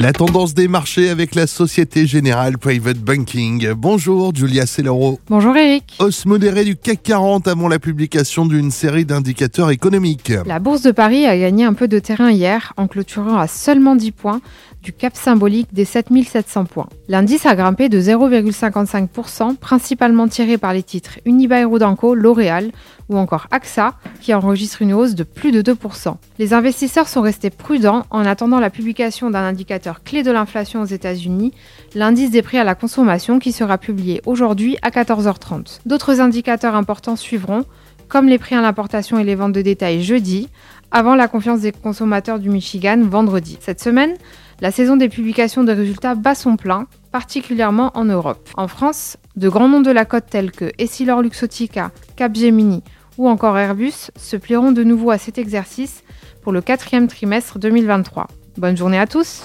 La tendance des marchés avec la Société Générale Private Banking. Bonjour Julia Cellero. Bonjour Eric. Hausse modérée du CAC 40 avant la publication d'une série d'indicateurs économiques. La bourse de Paris a gagné un peu de terrain hier en clôturant à seulement 10 points du cap symbolique des 7700 points. L'indice a grimpé de 0,55%, principalement tiré par les titres Unibail Rodamco, L'Oréal ou encore AXA, qui enregistre une hausse de plus de 2%. Les investisseurs sont restés prudents en attendant la publication d'un indicateur clé de l'inflation aux États-Unis, l'indice des prix à la consommation qui sera publié aujourd'hui à 14h30. D'autres indicateurs importants suivront, comme les prix à l'importation et les ventes de détail jeudi, avant la confiance des consommateurs du Michigan vendredi. Cette semaine, la saison des publications de résultats bat son plein, particulièrement en Europe. En France, de grands noms de la côte tels que Essilor Luxottica, Capgemini ou encore Airbus se plieront de nouveau à cet exercice pour le quatrième trimestre 2023. Bonne journée à tous